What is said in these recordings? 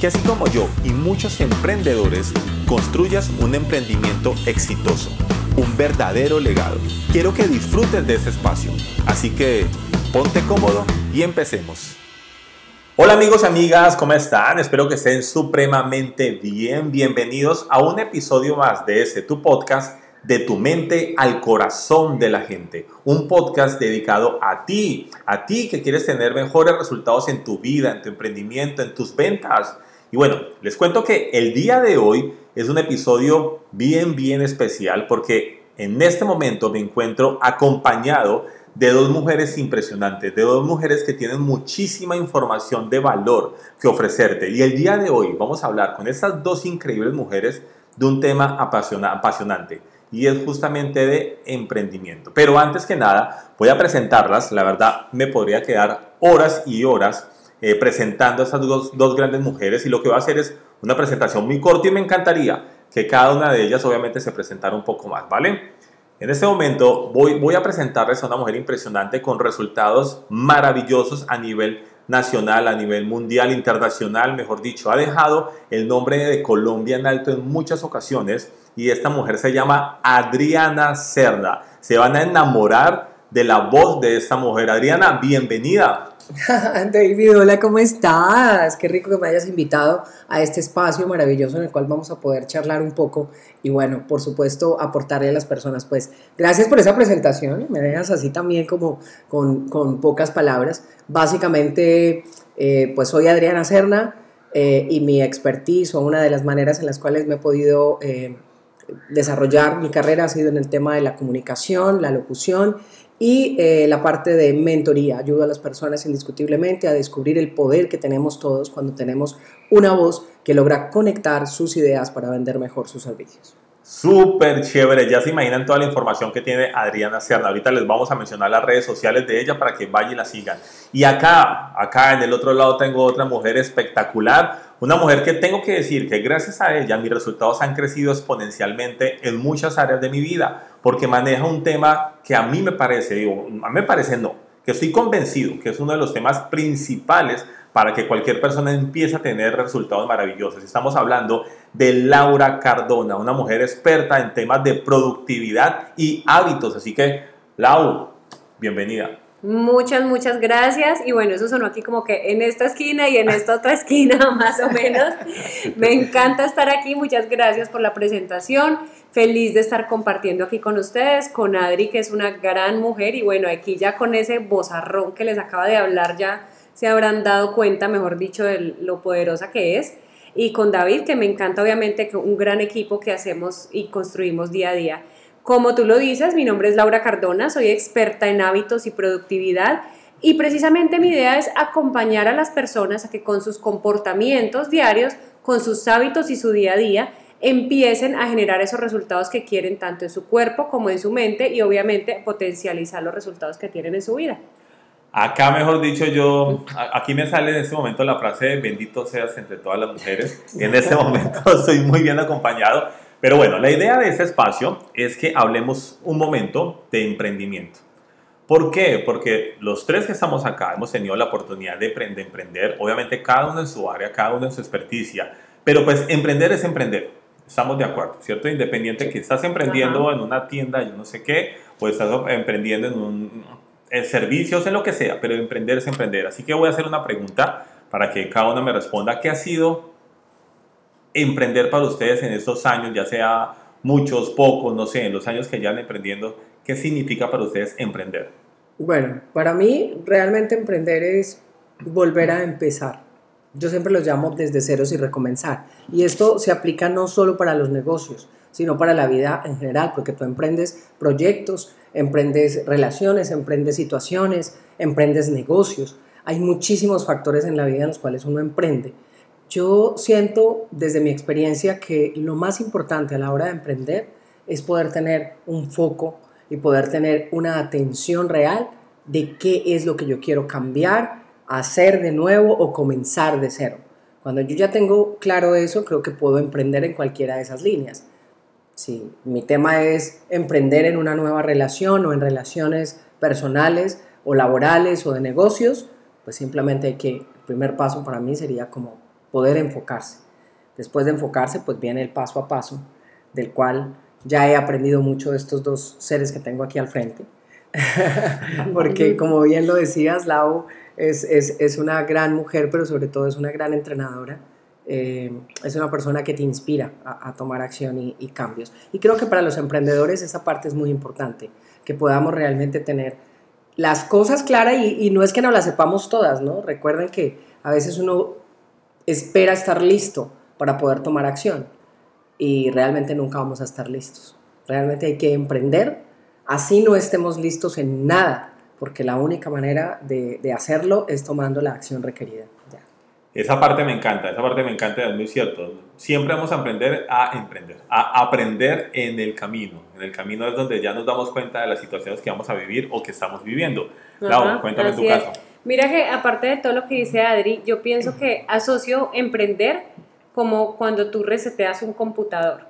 que así como yo y muchos emprendedores construyas un emprendimiento exitoso, un verdadero legado. Quiero que disfrutes de ese espacio, así que ponte cómodo y empecemos. Hola amigos y amigas, ¿cómo están? Espero que estén supremamente bien. Bienvenidos a un episodio más de este tu podcast de tu mente al corazón de la gente. Un podcast dedicado a ti, a ti que quieres tener mejores resultados en tu vida, en tu emprendimiento, en tus ventas y bueno, les cuento que el día de hoy es un episodio bien, bien especial porque en este momento me encuentro acompañado de dos mujeres impresionantes, de dos mujeres que tienen muchísima información de valor que ofrecerte. Y el día de hoy vamos a hablar con estas dos increíbles mujeres de un tema apasionante y es justamente de emprendimiento. Pero antes que nada, voy a presentarlas. La verdad, me podría quedar horas y horas eh, presentando a estas dos, dos, grandes mujeres y lo que va a hacer es una presentación muy corta y me encantaría que cada una de ellas obviamente se presentara un poco más, ¿vale? En este momento voy, voy a presentarles a una mujer impresionante con resultados maravillosos a nivel nacional, a nivel mundial, internacional, mejor dicho, ha dejado el nombre de Colombia en alto en muchas ocasiones y esta mujer se llama Adriana Cerda. Se van a enamorar de la voz de esta mujer. Adriana, bienvenida. David, hola, ¿cómo estás? Qué rico que me hayas invitado a este espacio maravilloso en el cual vamos a poder charlar un poco y bueno, por supuesto, aportarle a las personas. Pues gracias por esa presentación, me dejas así también como con, con pocas palabras. Básicamente, eh, pues soy Adriana Serna eh, y mi expertise o una de las maneras en las cuales me he podido... Eh, desarrollar mi carrera ha sido en el tema de la comunicación, la locución y eh, la parte de mentoría. Ayuda a las personas indiscutiblemente a descubrir el poder que tenemos todos cuando tenemos una voz que logra conectar sus ideas para vender mejor sus servicios. Súper chévere, ya se imaginan toda la información que tiene Adriana Serna. Ahorita les vamos a mencionar las redes sociales de ella para que vayan y la sigan. Y acá, acá en el otro lado tengo otra mujer espectacular, una mujer que tengo que decir que gracias a ella mis resultados han crecido exponencialmente en muchas áreas de mi vida, porque maneja un tema que a mí me parece, digo, a mí me parece no, que estoy convencido que es uno de los temas principales para que cualquier persona empiece a tener resultados maravillosos. Estamos hablando de Laura Cardona, una mujer experta en temas de productividad y hábitos. Así que, Lau, bienvenida. Muchas, muchas gracias. Y bueno, eso sonó aquí como que en esta esquina y en esta otra esquina, más o menos. Me encanta estar aquí. Muchas gracias por la presentación. Feliz de estar compartiendo aquí con ustedes, con Adri, que es una gran mujer. Y bueno, aquí ya con ese bozarrón que les acaba de hablar, ya se habrán dado cuenta, mejor dicho, de lo poderosa que es. Y con David, que me encanta obviamente que un gran equipo que hacemos y construimos día a día. Como tú lo dices, mi nombre es Laura Cardona, soy experta en hábitos y productividad y precisamente mi idea es acompañar a las personas a que con sus comportamientos diarios, con sus hábitos y su día a día, empiecen a generar esos resultados que quieren tanto en su cuerpo como en su mente y obviamente potencializar los resultados que tienen en su vida. Acá, mejor dicho, yo, aquí me sale en este momento la frase bendito seas entre todas las mujeres. En este momento estoy muy bien acompañado pero bueno, la idea de este espacio es que hablemos un momento de emprendimiento. ¿Por qué? Porque los tres que estamos acá hemos tenido la oportunidad de, emprender, obviamente cada uno en su área, cada uno en su experticia, pero pues emprender es emprender. Estamos de acuerdo, ¿cierto? Independiente que estás emprendiendo en una tienda, yo no sé qué, o estás emprendiendo en, un, en servicios, en lo que sea, pero emprender es emprender. Así que voy a hacer una pregunta para que cada uno me responda. ¿Qué ha sido emprender para ustedes en estos años, ya sea muchos, pocos, no sé, en los años que llevan emprendiendo, ¿qué significa para ustedes emprender? Bueno, para mí realmente emprender es volver a empezar. Yo siempre los llamo desde ceros y recomenzar. Y esto se aplica no solo para los negocios, sino para la vida en general, porque tú emprendes proyectos, emprendes relaciones, emprendes situaciones, emprendes negocios. Hay muchísimos factores en la vida en los cuales uno emprende Yo siento desde mi experiencia que lo más importante a la hora de emprender es poder tener un foco y poder tener una atención real de qué es lo que yo quiero cambiar, hacer de nuevo o comenzar de cero. Cuando yo ya tengo claro eso, creo que puedo emprender en cualquiera de esas líneas. Si mi tema es emprender en una nueva relación o en relaciones personales o laborales o de negocios, pues simplemente hay que, el primer paso para mí sería como poder enfocarse. Después de enfocarse, pues viene el paso a paso, del cual ya he aprendido mucho de estos dos seres que tengo aquí al frente. Porque como bien lo decías, Lau es, es, es, una gran mujer, pero sobre todo es una gran entrenadora. Eh, es una persona que te inspira a, a tomar acción y, y, cambios. Y creo que para los emprendedores esa parte es muy importante, que podamos realmente tener las cosas claras y, y no es que no las sepamos todas, ¿no? Recuerden que a veces uno espera estar listo para poder tomar acción y realmente nunca vamos a estar listos. Realmente hay que emprender, así no estemos listos en nada, porque la única manera de, de hacerlo es tomando la acción requerida. Ya. Esa parte me encanta, esa parte me encanta, es muy cierto. Siempre vamos a aprender a emprender, a aprender en el camino. En el camino es donde ya nos damos cuenta de las situaciones que vamos a vivir o que estamos viviendo. Lau, cuéntame tu es. caso. Mira que aparte de todo lo que dice Adri, yo pienso que asocio emprender como cuando tú reseteas un computador.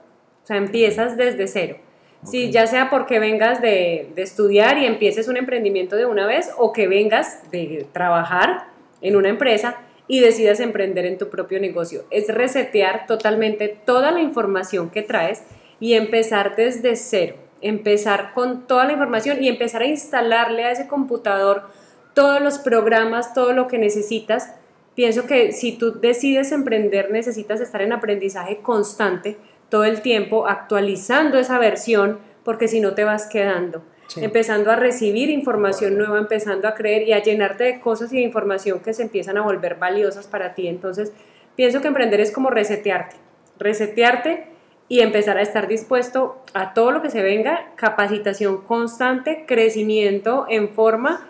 O sea, empiezas desde cero. Okay. Si ya sea porque vengas de, de, estudiar y empieces un emprendimiento de una vez o que vengas de trabajar en una empresa y decidas emprender en tu propio negocio. Es resetear totalmente toda la información que traes y empezar desde cero. Empezar con toda la información y empezar a instalarle a ese computador todos los programas, todo lo que necesitas pienso que si tú decides emprender necesitas estar en aprendizaje constante todo el tiempo, actualizando esa versión, porque si no te vas quedando. Sí. Empezando a recibir información nueva, empezando a creer y a llenarte de cosas y de información que se empiezan a volver valiosas para ti. Entonces, pienso que emprender es como resetearte, resetearte y empezar a estar dispuesto a todo lo que se venga, capacitación constante, crecimiento en forma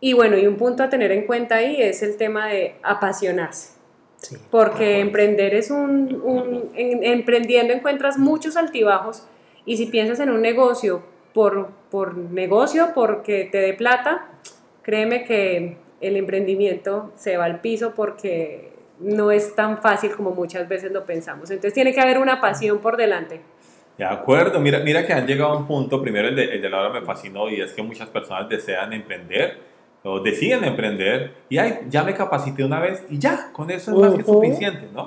y bueno, y un punto a tener en cuenta ahí es el tema de apasionarse. Sí, porque emprender es un, un en, emprendiendo encuentras muchos altibajos y si piensas en un negocio por, por negocio, porque te dé plata, créeme que el emprendimiento se va al piso porque no es tan fácil como muchas veces lo pensamos. Entonces tiene que haber una pasión por delante. De acuerdo, mira, mira que han llegado a un punto, primero el de, el de la hora me fascinó y es que muchas personas desean emprender, o deciden emprender y ay, ya me capacité una vez y ya, con eso es más uh -huh. que suficiente, ¿no?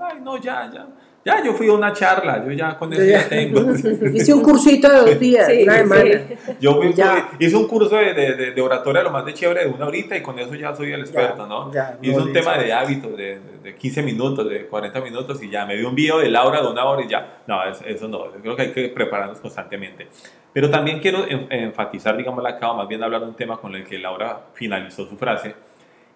Ay, no, ya, ya. Ya, yo fui a una charla, yo ya con eso ya, ya tengo. Hice un cursito de dos días, sí, una semana. Sí. Yo fui, ya. hice un curso de, de, de, oratoria lo más de chévere de una horita y con eso ya soy el experto, ¿no? Ya, hice un tema de hábitos de, de, 15 minutos, de 40 minutos y ya me dio un video de Laura de una hora y ya. No, eso no, yo creo que hay que prepararnos constantemente. Pero también quiero enfatizar, digamos, acá, o más bien hablar de un tema con el que Laura finalizó su frase,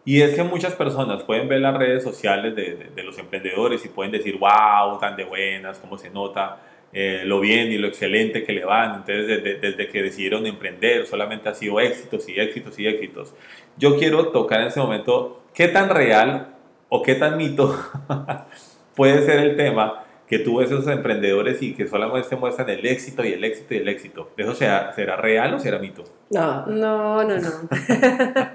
y es que muchas personas pueden ver las redes sociales de, de, de los emprendedores y pueden decir, wow, tan de buenas, cómo se nota, eh, lo bien y lo excelente que le van. Entonces, desde, desde, que decidieron emprender, solamente ha sido éxitos y éxitos y éxitos. Yo quiero tocar en ese momento qué tan real o qué tan mito puede ser el tema que tú ves esos emprendedores y que solamente muestran el éxito y el éxito y el éxito. ¿Eso será, será real o será mito? No, no, no, no.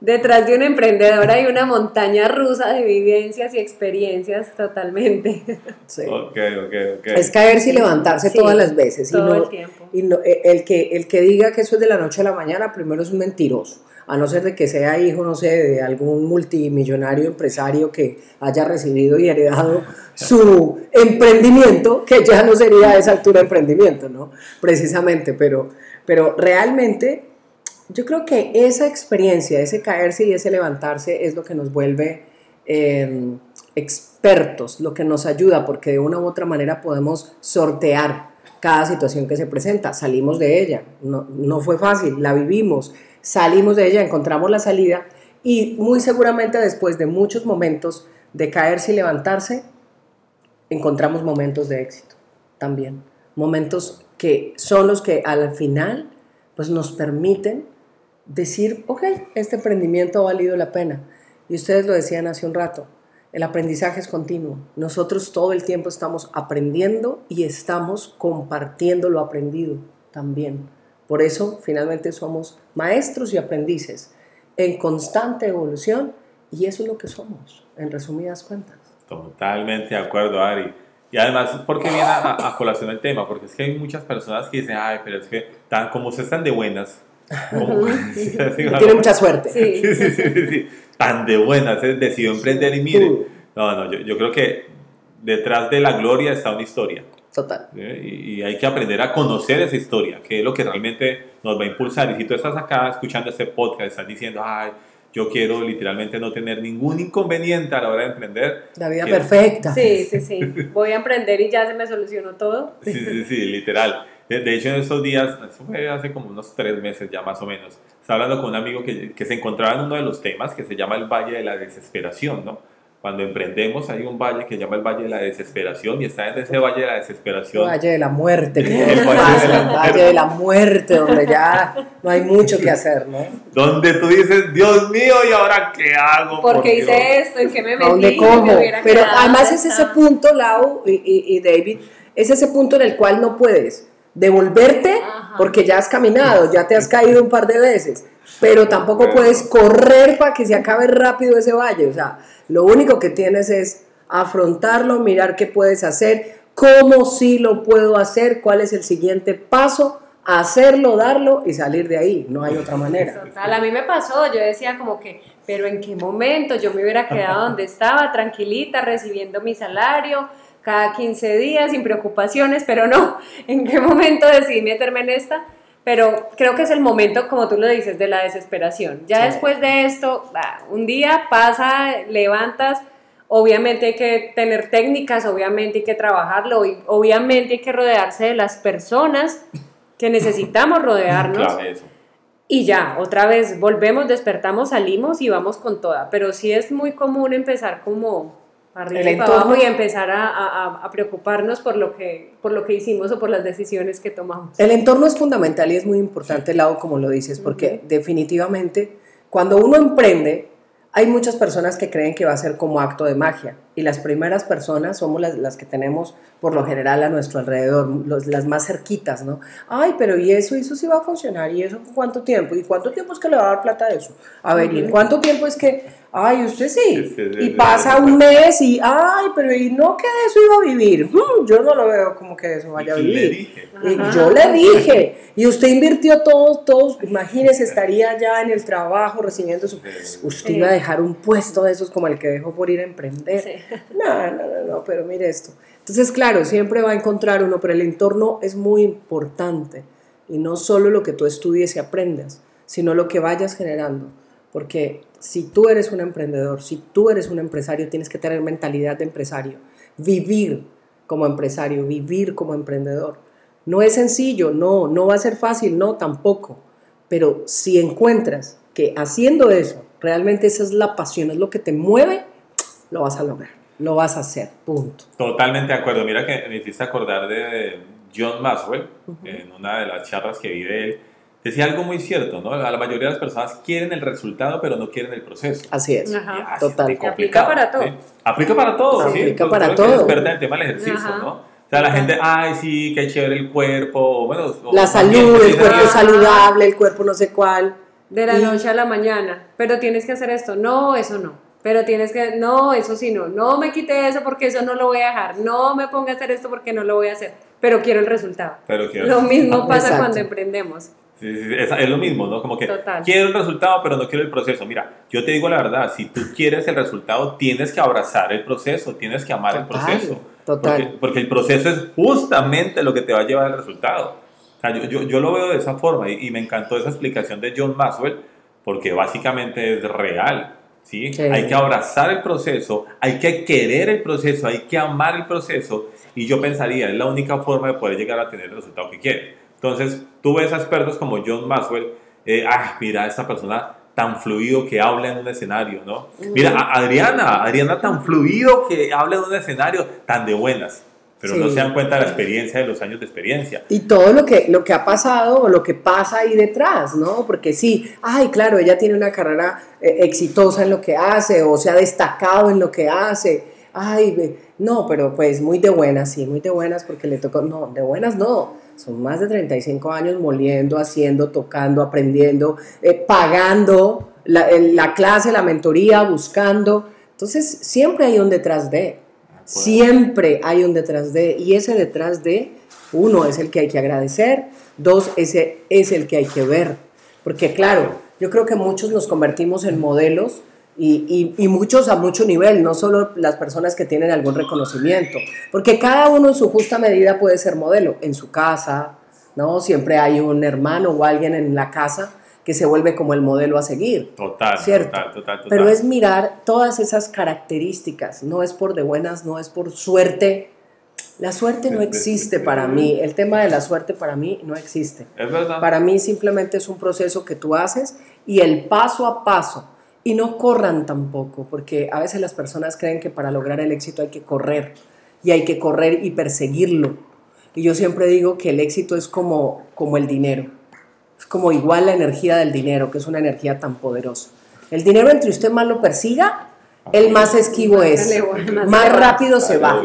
Detrás de un emprendedor hay una montaña rusa de vivencias y experiencias totalmente. Sí. Ok, ok, ok. Es caerse y levantarse Sí, todas las veces. todo y no, el tiempo. Y no, eh, el, que, el que diga que eso es de la noche a la mañana, primero es un mentiroso. A no ser de que sea hijo, no sé, de algún multimillonario empresario que haya recibido y heredado su emprendimiento, que ya no sería a esa altura emprendimiento, ¿no? Precisamente, pero, pero realmente yo creo que esa experiencia, ese caerse y ese levantarse es lo que nos vuelve eh, expertos, lo que nos ayuda, porque de una u otra manera podemos sortear cada situación que se presenta. Salimos de ella, no, no fue fácil, la vivimos, salimos de ella, encontramos la salida y muy seguramente después de muchos momentos de caerse y levantarse, encontramos momentos de éxito también. Momentos que son los que al final pues nos permiten decir, ok, este emprendimiento ha valido la pena. Y ustedes lo decían hace un rato, El aprendizaje es continuo. Nosotros todo el tiempo estamos aprendiendo y estamos compartiendo lo aprendido también. Por eso finalmente somos maestros y aprendices en constante evolución y eso es lo que somos, en resumidas cuentas. Totalmente de acuerdo, Ari. Y además, ¿por qué viene a, colación el tema? Porque es que hay muchas personas que dicen, ay, pero es que tan, como ustedes están de buenas, como, tiene mucha suerte. Sí. Sí, sí, sí, tan de buenas, decidió emprender y mire. No, no, yo, yo creo que detrás de la gloria está una historia. Total. Y, hay que aprender a conocer esa historia, que es lo que realmente nos va a impulsar. Y si tú estás acá escuchando este podcast, estás diciendo, ay, yo quiero literalmente no tener ningún inconveniente a la hora de emprender. La vida perfecta. Sí, sí, sí. Voy a emprender y ya se me solucionó todo. Sí, sí, sí, literal. De, hecho, en estos días, eso fue hace como unos tres meses ya más o menos, estaba hablando con un amigo que, que se encontraba en uno de los temas que se llama el Valle de la Desesperación, ¿no? Cuando emprendemos hay un valle que se llama el Valle de la Desesperación y está en ese Valle de la Desesperación. El Valle de la Muerte. el, valle de la, Muerte, donde ya no hay mucho que hacer, ¿no? Donde tú dices, Dios mío, ¿y ahora qué hago? ¿Por qué hice esto? ¿En qué me metí? ¿Dónde como? Pero además es ese punto, Lau y, David, es ese punto en el cual no puedes devolverte porque ya has caminado, ya te has caído un par de veces, pero tampoco puedes correr para que se acabe rápido ese valle, o sea lo único que tienes es afrontarlo, mirar qué puedes hacer, cómo sí lo puedo hacer, cuál es el siguiente paso, hacerlo, darlo y salir de ahí. No hay otra manera. Total, a mí me pasó, yo decía como que, pero ¿en qué momento yo me hubiera quedado donde estaba, tranquilita, recibiendo mi salario? cada 15 días sin preocupaciones, pero no, ¿en qué momento decidí meterme en esta? Pero creo que es el momento, como tú lo dices, de la desesperación. Ya después de esto, un día pasa, levantas, obviamente hay que tener técnicas, obviamente hay que trabajarlo, obviamente hay que rodearse de las personas que necesitamos rodearnos. Y ya, otra vez volvemos, despertamos, salimos y vamos con toda. Pero sí es muy común empezar como arriba y abajo y empezar a, a, preocuparnos por lo, que, por lo que hicimos o por las decisiones que tomamos. El entorno es fundamental y es muy importante, lado como lo dices, porque definitivamente cuando uno emprende, hay muchas personas que creen que va a ser como acto de magia y las primeras personas somos las, las que tenemos por lo general a nuestro alrededor, las más cerquitas, ¿no? Ay, pero ¿y eso? ¿Eso sí va a funcionar? ¿Y eso cuánto tiempo? ¿Y cuánto tiempo es que le va a dar plata a eso? A ver, ¿y cuánto tiempo es que Ay, usted sí. y pasa un mes y, ay, pero ¿y no que de eso iba a vivir? Hmm, yo no lo veo como que de eso vaya a vivir. Y yo le dije. Y usted invirtió todo, todos, imagínese, estaría ya en el trabajo recibiendo su... Usted iba a dejar un puesto de esos como el que dejó por ir a emprender. No, no, no, no, pero mire esto. Entonces, claro, siempre va a encontrar uno, pero el entorno es muy importante. Y no solo lo que tú estudies y aprendas, sino lo que vayas generando. Porque si tú eres un emprendedor, si tú eres un empresario, tienes que tener mentalidad de empresario, vivir como empresario, vivir como emprendedor. No es sencillo, no, no va a ser fácil, no, tampoco. Pero si encuentras que haciendo eso, realmente esa es la pasión, es lo que te mueve, lo vas a lograr, lo vas a hacer, punto. Totalmente de acuerdo. Mira que me hiciste acordar de John Maxwell, en una de las charlas que vi de él, decía algo muy cierto, ¿no? La mayoría de las personas quieren el resultado, pero no quieren el proceso. Así es, total. Aplica para todo. Aplica para todo, sí. Aplica para todo. en el tema del ejercicio, ¿no? O sea, la gente, ay, sí, qué chévere el cuerpo, bueno... La salud, el cuerpo saludable, el cuerpo no sé cuál. De la noche a la mañana, pero tienes que hacer esto, no, eso no. Pero tienes que, no, eso sí, no, no me quite eso porque eso no lo voy a dejar, no me ponga a hacer esto porque no lo voy a hacer, pero quiero el resultado. Pero quiero lo mismo pasa cuando emprendemos. Sí, es, lo mismo, ¿no? Como que quiero el resultado, pero no quiero el proceso. Mira, yo te digo la verdad, si tú quieres el resultado, tienes que abrazar el proceso, tienes que amar el proceso. Total. Porque, el proceso es justamente lo que te va a llevar al resultado. O sea, yo, yo, yo, lo veo de esa forma y, me encantó esa explicación de John Maxwell, porque básicamente es real. ¿Sí? Hay que abrazar el proceso, hay que querer el proceso, hay que amar el proceso y yo pensaría, es la única forma de poder llegar a tener el resultado que quieres. Entonces, tú ves a expertos como John Maxwell, eh, ah, mira, esta persona tan fluido que habla en un escenario, ¿no? Mira, Adriana, Adriana tan fluido que habla en un escenario, tan de buenas. Pero Sí. no se dan cuenta de la experiencia de los años de experiencia. Y todo lo que, lo que ha pasado o lo que pasa ahí detrás, ¿no? Porque sí, ay, claro, ella tiene una carrera eh, exitosa en lo que hace o se ha destacado en lo que hace. Ay, no, pero pues muy de buenas, sí, muy de buenas porque le tocó, no, de buenas no. Son más de 35 años moliendo, haciendo, tocando, aprendiendo, eh, pagando la, la clase, la mentoría, buscando. Entonces, siempre hay un detrás de. Siempre hay un detrás de, y ese detrás de, uno es el que hay que agradecer, dos, ese es el que hay que ver. Porque claro, yo creo que muchos nos convertimos en modelos y, y- y muchos a mucho nivel, no solo las personas que tienen algún reconocimiento, porque cada uno en su justa medida puede ser modelo, en su casa, ¿no? Siempre hay un hermano o alguien en la casa que se vuelve como el modelo a seguir. Total, Cierto. total, total, total. Pero es mirar todas esas características, no es por de buenas, no es por suerte. La suerte no existe para mí, el tema de la suerte para mí no existe. Es verdad. Para mí simplemente es un proceso que tú haces y el paso a paso. Y no corran tampoco, porque a veces las personas creen que para lograr el éxito hay que correr y hay que correr y perseguirlo. Y yo siempre digo que el éxito es como, como el dinero. Es como igual la energía del dinero, que es una energía tan poderosa. El dinero entre usted más lo persiga, el más esquivo es, más rápido se va.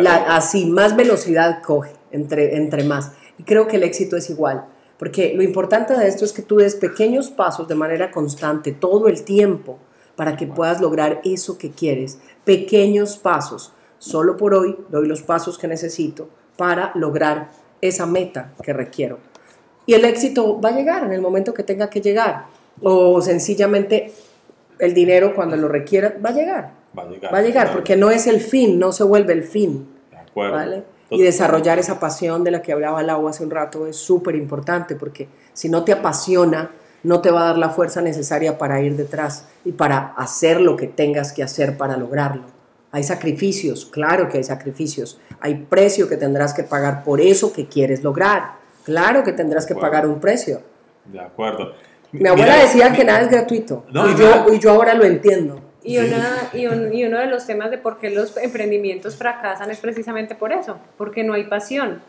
La- así, más velocidad coge entre, entre más. Y creo que el éxito es igual, porque lo importante de esto es que tú des pequeños pasos de manera constante todo el tiempo para que puedas lograr eso que quieres. Pequeños pasos. Solo por hoy doy los pasos que necesito para lograr esa meta que requiero. Y el éxito va a llegar en el momento que tenga que llegar. O sencillamente el dinero cuando lo requiera va a llegar. Va a llegar. Va a llegar porque no es el fin, no se vuelve el fin. De acuerdo. ¿vale? Y desarrollar esa pasión de la que hablaba Lau hace un rato es súper importante porque si no te apasiona, no te va a dar la fuerza necesaria para ir detrás y para hacer lo que tengas que hacer para lograrlo. Hay sacrificios, claro que hay sacrificios. Hay precio que tendrás que pagar por eso que quieres lograr. Claro que tendrás que pagar un precio. De acuerdo. Mi abuela Mira, decía que nada es gratuito. No, y, yo, mira- y yo ahora lo entiendo. Y, una, y, un- y uno de los temas de por qué los emprendimientos fracasan es precisamente por eso, porque no hay pasión.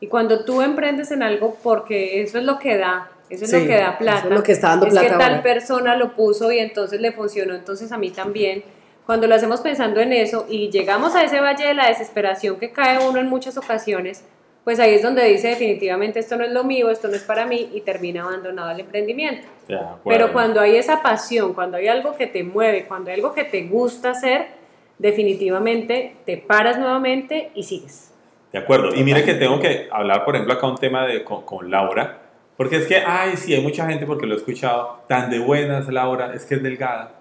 Y cuando tú emprendes en algo, porque eso es lo que da, eso es Sí, lo que da plata. eso es lo que está dando es plata que tal ahora. persona lo puso y entonces le funcionó, entonces a mí también. Cuando lo hacemos pensando en eso y llegamos a ese valle de la desesperación que cae uno en muchas ocasiones, pues ahí es donde dice definitivamente esto no es lo mío, esto no es para mí y termina abandonado el emprendimiento. De acuerdo. Pero cuando hay esa pasión, cuando hay algo que te mueve, cuando hay algo que te gusta hacer, definitivamente te paras nuevamente y sigues. De acuerdo. Y mire que tengo que hablar, por ejemplo, acá un tema de, con, con Laura. Porque es que, ay, sí, hay mucha gente, porque lo he escuchado, tan de buenas Laura, es que es delgada.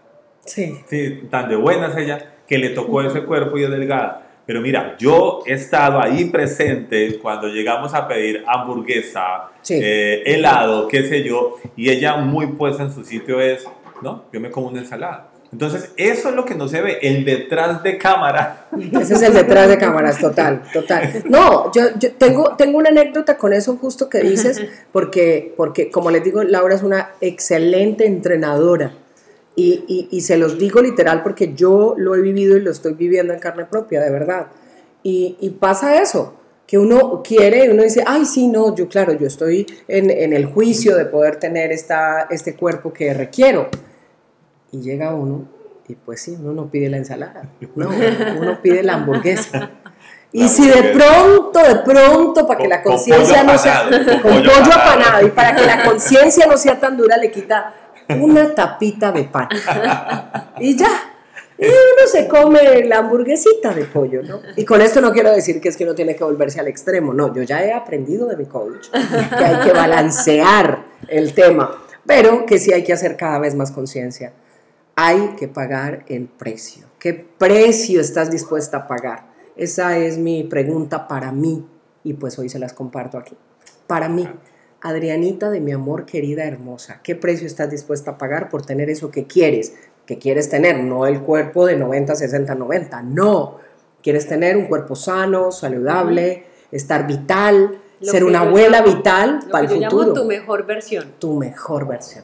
Sí. Sí, tan de buenas ella, que le tocó ese cuerpo y es delgada. Pero mira, yo he estado ahí presente cuando llegamos a pedir hamburguesa, Sí. eh, helado, qué sé yo, y ella muy puesta en su sitio es, no, yo me como una ensalada. Entonces, eso es lo que no se ve, el detrás de cámara. Ese es el detrás de cámaras, total, total. No, yo, yo tengo, tengo una anécdota con eso justo que dices, porque, porque como les digo, Laura es una excelente entrenadora. Y, y- y se los digo literal porque yo lo he vivido y lo estoy viviendo en carne propia, de verdad. Y, y pasa eso, que uno quiere uno dice, ay, sí, no, yo claro, yo estoy en, en el juicio de poder tener esta, este cuerpo que requiero. Y llega uno y pues sí, uno no pide la ensalada, no, uno pide la hamburguesa. Y La si de pronto, de pronto, para que Con- la con conciencia no sea, con con pollo apanado, y para que la conciencia no sea tan dura, le quita una tapita de pan. Y ya. Y uno se come la hamburguesita de pollo, ¿no? Y con esto no quiero decir que es que uno tiene que volverse al extremo, no, yo ya he aprendido de mi coach que hay que balancear el tema, pero que sí hay que hacer cada vez más conciencia. Hay que pagar el precio. ¿Qué precio estás dispuesta a pagar? Esa es mi pregunta para mí y pues hoy se las comparto aquí. Para mí, Adrianita de mi amor querida hermosa, ¿qué precio estás dispuesta a pagar por tener eso que quieres? Que quieres tener, no el cuerpo de 90, 60, 90, no. Quieres tener un cuerpo sano, saludable, estar vital, Lo ser una abuela llamo- vital Lo para que el yo futuro. llamo tu mejor versión. tu mejor versión.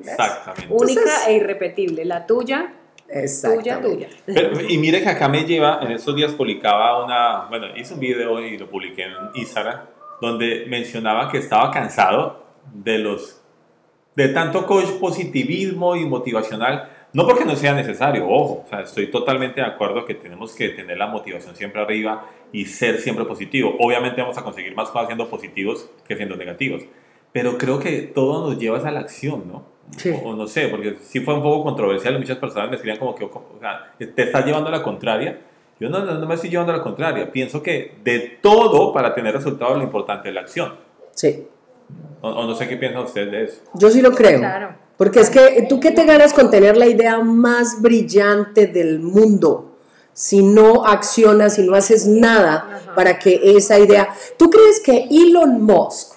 Exactamente. Única Entonces- e irrepetible. La tuya Tuya, tuya. Pero, y mire que acá me lleva, en estos días publicaba una, bueno, hice un video y lo publiqué en Instagram, donde mencionaba que estaba cansado de los, de tanto coach positivismo y motivacional, no porque no sea necesario, ojo, o sea, estoy totalmente de acuerdo que tenemos que tener la motivación siempre arriba y ser siempre positivo. Obviamente vamos a conseguir más cosas siendo positivos que siendo negativos, pero creo que todo nos lleva a la acción, ¿no? Sí. O, o no sé, porque sí fue un poco controversial, muchas personas me decían como que o sea, te estás llevando a la contraria. Yo no, no, no me estoy llevando a la contraria, pienso que de todo para tener resultados lo importante es la acción. Sí, O, o no sé qué piensan ustedes de eso. yo sí lo creo. Claro. Porque es que tú qué te ganas con tener la idea más brillante del mundo si no accionas, si no haces nada Ajá. para que esa idea... ¿Tú crees que Elon Musk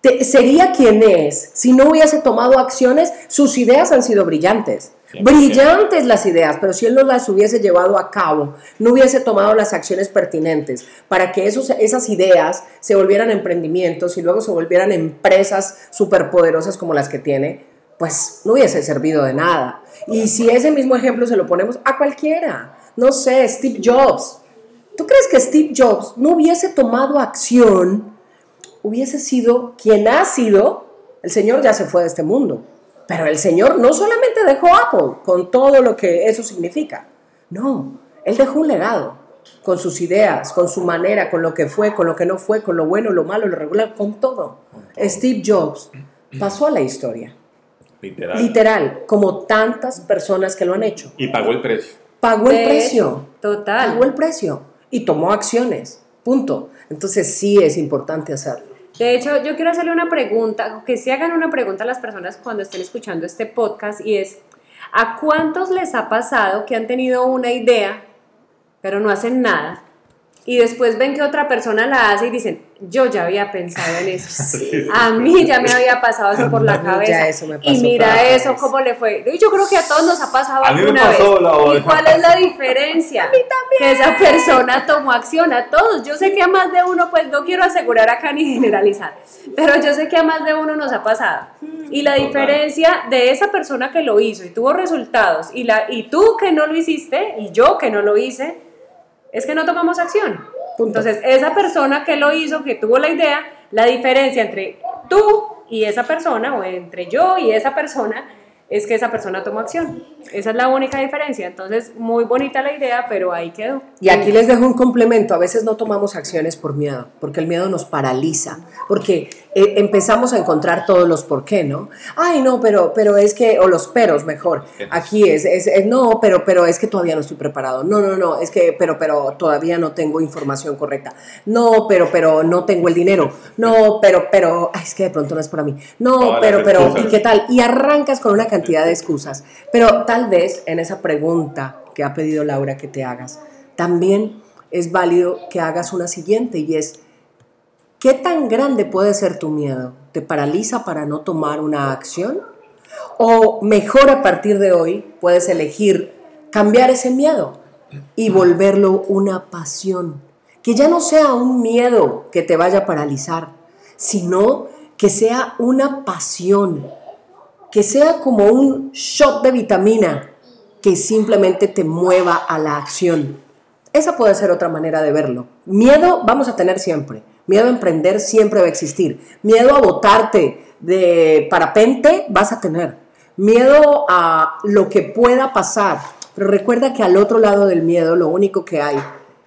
te- sería quien es si no hubiese tomado acciones? Sus ideas han sido brillantes. 100%. Brillantes las ideas, pero si él no las hubiese llevado a cabo, no hubiese tomado las acciones pertinentes para que esos, esas ideas se volvieran emprendimientos y luego se volvieran empresas superpoderosas como las que tiene, pues no hubiese servido de nada. Y si ese mismo ejemplo se lo ponemos a cualquiera, no sé, Steve Jobs. ¿Tú crees que Steve Jobs no hubiese tomado acción, hubiese sido quien ha sido? El Señor ya se fue de este mundo. Pero el Señor no solamente dejó Apple con todo lo que eso significa. No, Él dejó un legado con sus ideas, con su manera, con lo que fue, con lo que no fue, con lo bueno, lo malo, lo regular, con todo. Steve Jobs pasó a la historia, Literal. literal, como tantas personas que lo han hecho. Y pagó el precio. Pagó el precio, Total. pagó el precio y tomó acciones. Punto. Entonces sí es importante hacerlo. De hecho, yo quiero hacerle una pregunta, que se hagan una pregunta a las personas cuando estén escuchando este podcast y es, ¿a cuántos les ha pasado que han tenido una idea, pero no hacen nada? Y después ven que otra persona la hace y dicen, yo ya había pensado en eso. A mí ya me había pasado eso por A la mí cabeza. eso y mira eso, cabeza. cómo le fue. Y Yo creo que a todos nos ha pasado A mí me alguna pasó, vez. la ¿Y cuál es la diferencia? Que esa persona tomó acción a todos. Yo sé que a más de uno, pues no quiero asegurar acá ni generalizar, pero yo sé que a más de uno nos ha pasado. Y la diferencia de esa persona que lo hizo y tuvo resultados y, la, y tú que no lo hiciste y yo que no lo hice, es que no tomamos acción. Punto. Entonces, esa persona que lo hizo, que tuvo la idea, la diferencia entre tú y esa persona, o entre yo y esa persona, es que esa persona tomó acción. Esa es la única diferencia. Entonces, muy bonita la idea, pero ahí quedó. Y aquí les dejo un complemento. A veces no tomamos acciones por miedo, porque el miedo nos paraliza, porque eh, empezamos a encontrar todos los por qué, ¿no? Ay, no, pero, pero es que, o los peros mejor. Aquí es, es, es, no, pero, pero es que todavía no estoy preparado. No, no, no, es que, pero, pero todavía no tengo información correcta. No, pero, pero no tengo el dinero. No, pero, pero, ay, es que de pronto no es para mí. No, Todas pero, pero. ¿y qué tal? Y arrancas con una cantidad de excusas. Pero tal vez en esa pregunta que ha pedido Laura que te hagas, también es válido que hagas una siguiente y es, ¿qué tan grande puede ser tu miedo? ¿Te paraliza para no tomar una acción? O mejor a partir de hoy puedes elegir cambiar ese miedo y volverlo una pasión. Que ya no sea un miedo que te vaya a paralizar, sino que sea una pasión, que sea como un shot de vitamina que simplemente te mueva a la acción. Esa puede ser otra manera de verlo. Miedo vamos a tener siempre. Miedo a emprender siempre va a existir. Miedo a botarte de parapente vas a tener. Miedo a lo que pueda pasar. Pero recuerda que al otro lado del miedo lo único que hay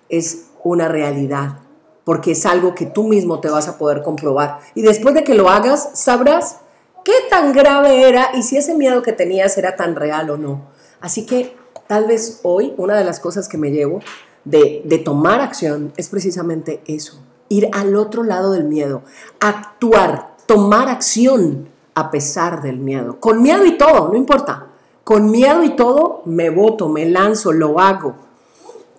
es una realidad. Porque es algo que tú mismo te vas a poder comprobar. Y después de que lo hagas, sabrás qué tan grave era y si ese miedo que tenías era tan real o no. Así que tal vez hoy una de las cosas que me llevo de, de tomar acción es precisamente eso, ir al otro lado del miedo, actuar, tomar acción a pesar del miedo, con miedo y todo, no importa, con miedo y todo me voto, me lanzo, lo hago.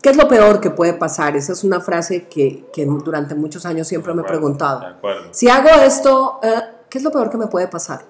¿Qué es lo peor que puede pasar? Esa es una frase que, que durante muchos años siempre me he preguntado. Si hago esto, eh, ¿qué es lo peor que me puede pasar?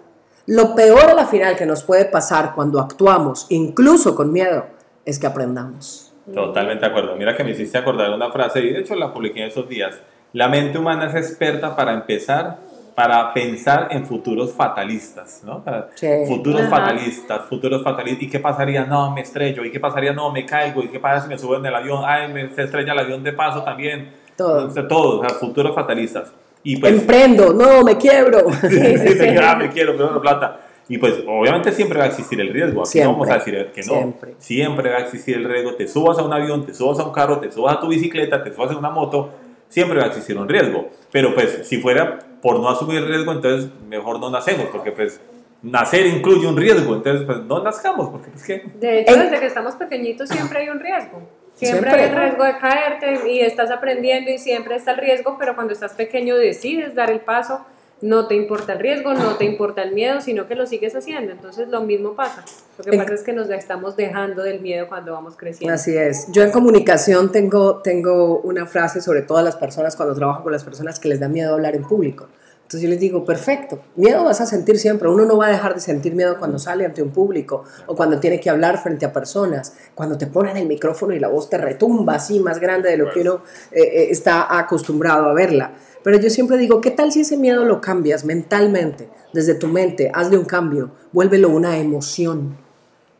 Lo peor a la final que nos puede pasar cuando actuamos, incluso con miedo, es que aprendamos. Totalmente de acuerdo. Mira que me hiciste acordar una frase y de hecho la publiqué en esos días. La mente humana es experta para empezar para pensar en futuros fatalistas, ¿no? Sí. Futuros Ajá. fatalistas, futuros fatalistas. ¿Y qué pasaría? No, me estrello. ¿Y qué pasaría? No, me caigo. ¿Y qué pasa si me subo en el avión? Ay, me se estrella el avión de paso también. Todo. O sea, todo, o sea, futuros fatalistas. Y pues, Emprendo, no, me quiebro. sí, sí, sí, ah, me quiero, me doy plata. Y pues, obviamente siempre va a existir el riesgo. Aquí Siempre, no vamos a decir que no. siempre. Siempre va a existir el riesgo. Te subas a un avión, te subas a un carro, te subas a tu bicicleta, te subas a una moto, siempre va a existir un riesgo. Pero pues, si fuera por no asumir el riesgo, entonces mejor no nacemos, porque pues nacer incluye un riesgo. Entonces, pues no nazcamos, porque pues qué. De hecho, desde que estamos pequeñitos siempre hay un riesgo. Siempre, Siempre. hay el riesgo de caerte y estás aprendiendo y siempre está el riesgo, pero cuando estás pequeño decides dar el paso, no te importa el riesgo, no te importa el miedo, sino que lo sigues haciendo. Entonces lo mismo pasa. Lo que pasa es que nos estamos dejando del miedo cuando vamos creciendo. Así es. Yo en comunicación tengo, tengo una frase sobre todas las personas cuando trabajo con las personas que les da miedo hablar en público. Entonces yo les digo, perfecto, miedo vas a sentir siempre. Uno no va a dejar de sentir miedo cuando sale ante un público o cuando tiene que hablar frente a personas, cuando te ponen el micrófono y la voz te retumba así más grande de lo que uno eh, eh, está acostumbrado a verla. Pero yo siempre digo, ¿qué tal si ese miedo lo cambias mentalmente, desde tu mente? Hazle un cambio, vuélvelo una emoción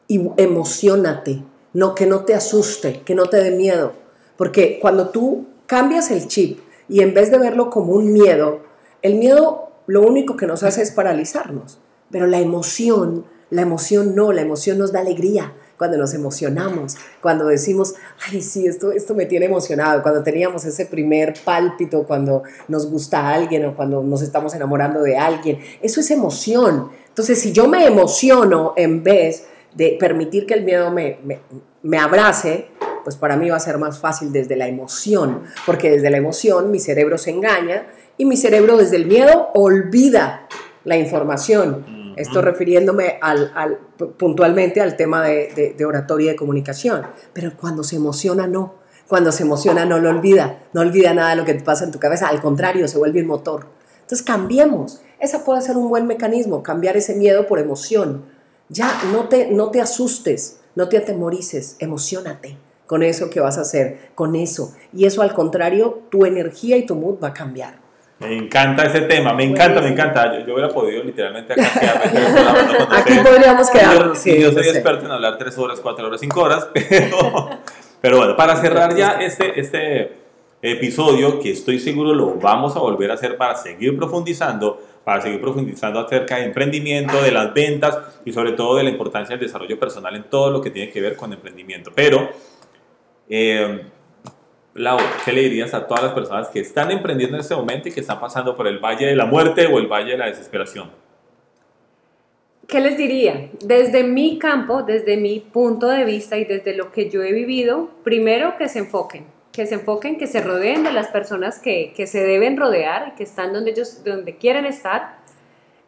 y emocionate, no, que no te asuste, que no te dé miedo. Porque cuando tú cambias el chip y en vez de verlo como un miedo, el miedo lo único que nos hace es paralizarnos. Pero la emoción, la emoción no, la emoción nos da alegría cuando nos emocionamos, cuando decimos, ay, sí, esto, esto me tiene emocionado, cuando teníamos ese primer pálpito, cuando nos gusta alguien o cuando nos estamos enamorando de alguien. Eso es emoción. Entonces, si yo me emociono en vez de permitir que el miedo me, me, me abrace, pues para mí va a ser más fácil desde la emoción, porque desde la emoción mi cerebro se engaña y mi cerebro desde el miedo olvida la información. Esto refiriéndome al, al- puntualmente al tema de, de- de oratoria y de comunicación. Pero cuando se emociona, no. Cuando se emociona, no lo olvida. No olvida nada de lo que te pasa en tu cabeza. Al contrario, se vuelve el motor. Entonces, cambiemos. Esa puede ser un buen mecanismo, cambiar ese miedo por emoción. Ya, no te, no te asustes, no te atemorices, emocionate con eso que vas a hacer, con eso. Y eso, al contrario, tu energía y tu mood va a cambiar. Me encanta ese tema, me encanta, me encanta. Yo, yo hubiera podido literalmente acá quedarme Aquí podríamos quedarnos. sí, yo soy experto en hablar tres horas, cuatro horas, cinco horas, pero, pero bueno, para cerrar ya este, este episodio, que estoy seguro lo vamos a volver a hacer para seguir profundizando, para seguir profundizando acerca de emprendimiento, de las ventas y sobre todo de la importancia del desarrollo personal en todo lo que tiene que ver con emprendimiento. Pero, eh, Lau, ¿qué le dirías a todas las personas que están emprendiendo en este momento y que están pasando por el valle de la muerte o el valle de la desesperación? ¿Qué les diría? Desde mi campo, desde mi punto de vista y desde lo que yo he vivido, primero que se enfoquen, que se enfoquen, que se rodeen de las personas que, que se deben rodear, que están donde ellos, donde quieren estar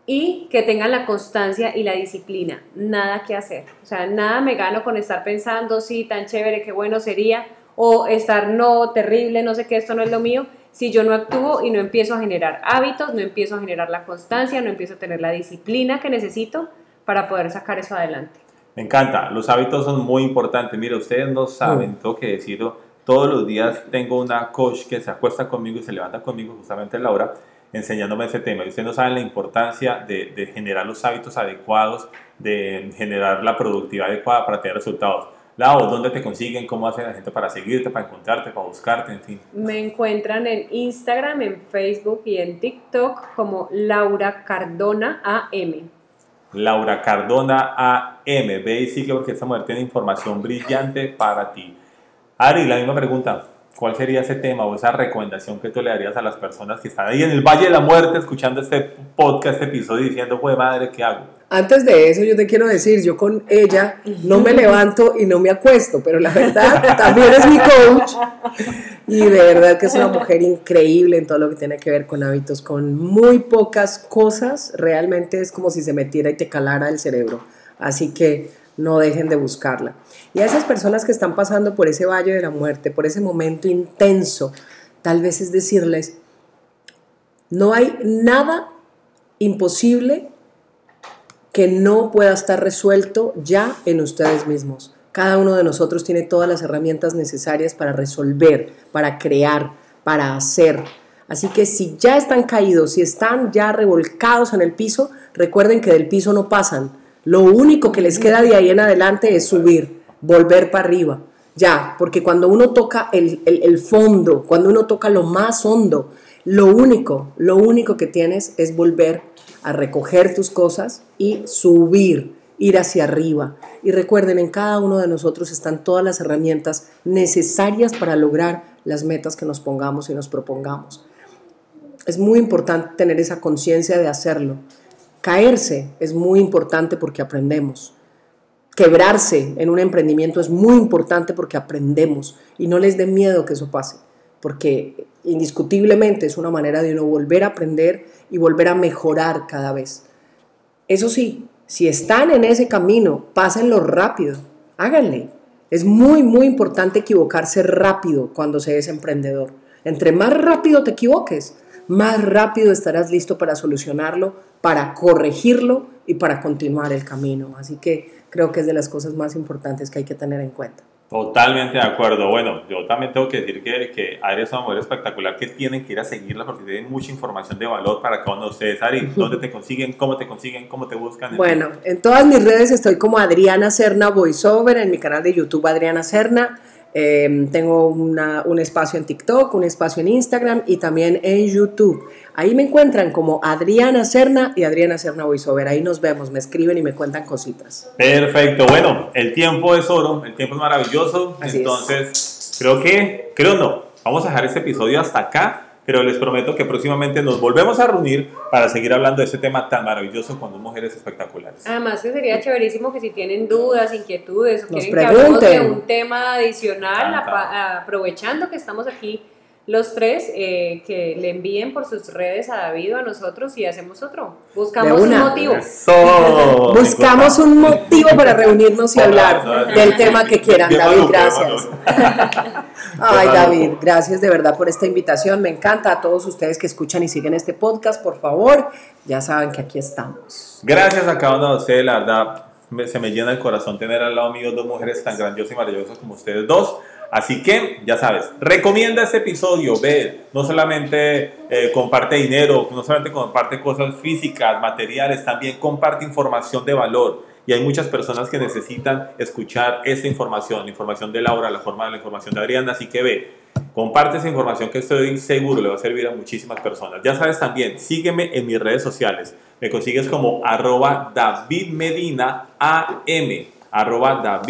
y que tengan la constancia y la disciplina, nada que hacer. O sea, nada me gano con estar pensando, sí, tan chévere, qué bueno sería, o estar, no, terrible, no sé qué, esto no es lo mío, si yo no actúo y no empiezo a generar hábitos, no empiezo a generar la constancia, no empiezo a tener la disciplina que necesito para poder sacar eso adelante. Me encanta, los hábitos son muy importantes. Mira, ustedes no saben, tengo que decirlo, todos los días tengo una coach que se acuesta conmigo y se levanta conmigo, justamente Laura, enseñándome ese tema. Y ustedes no saben la importancia de, de generar los hábitos adecuados, de generar la productividad adecuada para tener resultados. Lau, ¿dónde te consiguen? ¿Cómo hace la gente para seguirte, para encontrarte, para buscarte, en fin? Me encuentran en Instagram, en Facebook y en TikTok como Laura Cardona AM. Laura Cardona AM. Ve y sigue porque esta mujer tiene información brillante para ti. Ari, la misma pregunta. ¿Cuál sería ese tema o esa recomendación que tú le darías a las personas que están ahí en el Valle de la Muerte escuchando este podcast, este episodio, diciendo, pues madre, ¿qué hago? Antes de eso, yo te quiero decir, yo con ella no me levanto y no me acuesto, pero la verdad también es mi coach y de verdad que es una mujer increíble en todo lo que tiene que ver con hábitos, con muy pocas cosas, realmente es como si se metiera y te calara el cerebro, así que no dejen de buscarla. Y a esas personas que están pasando por ese valle de la muerte, por ese momento intenso, tal vez es decirles, no hay nada imposible que no pueda estar resuelto ya en ustedes mismos. Cada uno de nosotros tiene todas las herramientas necesarias para resolver, para crear, para hacer. Así que si ya están caídos, si están ya revolcados en el piso, recuerden que del piso no pasan. Lo único que les queda de ahí en adelante es subir, volver para arriba. Ya, porque cuando uno toca el, el fondo, cuando uno toca lo más hondo, lo único, lo único que tienes es volver a recoger tus cosas y subir, ir hacia arriba. Y recuerden, en cada uno de nosotros están todas las herramientas necesarias para lograr las metas que nos pongamos y nos propongamos. Es muy importante tener esa conciencia de hacerlo. Caerse es muy importante porque aprendemos. Quebrarse en un emprendimiento es muy importante porque aprendemos y no les dé miedo que eso pase, porque indiscutiblemente es una manera de uno volver a aprender y volver a mejorar cada vez. Eso sí, si están en ese camino, pásenlo rápido, háganle. Es muy, muy importante equivocarse rápido cuando se es emprendedor. Entre más rápido te equivoques, más rápido estarás listo para solucionarlo, para corregirlo y para continuar el camino. Así que creo que es de las cosas más importantes que hay que tener en cuenta. Totalmente de acuerdo. Bueno, yo también tengo que decir que, que Ari es una mujer espectacular que tienen que ir a seguirla porque tienen mucha información de valor para cada uno de ustedes. Ari, ¿dónde te consiguen? ¿Cómo te consiguen? ¿Cómo te buscan? Bueno, en todas mis redes estoy como Adriana Serna Voiceover, en mi canal de YouTube Adriana Serna. Em, tengo un espacio en TikTok, un espacio en Instagram y también en YouTube. Ahí me encuentran como Adriana Serna y Adriana Serna Voiceover. Ahí nos vemos, me escriben y me cuentan cositas. Perfecto. Bueno, el tiempo es oro, el tiempo es maravilloso. entonces, creo que, creo no, vamos a dejar este episodio hasta acá pero les prometo que próximamente nos volvemos a reunir para seguir hablando de este tema tan maravilloso con dos mujeres espectaculares. Además que sería chéverísimo que si tienen dudas, inquietudes o quieren que hablemos de un tema adicional, aprovechando que estamos aquí los tres eh, que le envíen por sus redes a David o a nosotros y hacemos otro. Buscamos un motivo. Buscamos un motivo para reunirnos y hablar del tema que quieran. David, gracias. Ay, David, gracias de verdad por esta invitación. Me encanta a todos ustedes que escuchan y siguen este podcast. Por favor, ya saben que aquí estamos. Gracias a cada uno de ustedes, la verdad. Se me llena el corazón tener al lado mío dos mujeres tan grandiosas y maravillosas como ustedes dos. Así que, ya sabes, recomienda este episodio, ve, no solamente eh, comparte dinero, no solamente comparte cosas físicas, materiales, también comparte información de valor. Y hay muchas personas que necesitan escuchar esta información, la información de Laura, la forma de la información de Adriana. Así que ve, comparte esa información que estoy seguro le va a servir a muchísimas personas. Ya sabes también, sígueme en mis redes sociales. Me consigues como arroba David Medina AM, arroba.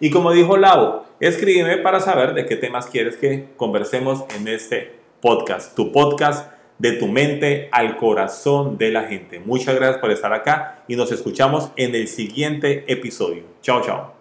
Y como dijo Lau, escríbeme para saber de qué temas quieres que conversemos en este podcast, tu podcast de tu mente al corazón de la gente. Muchas gracias por estar acá y nos escuchamos en el siguiente episodio. Chao, chao.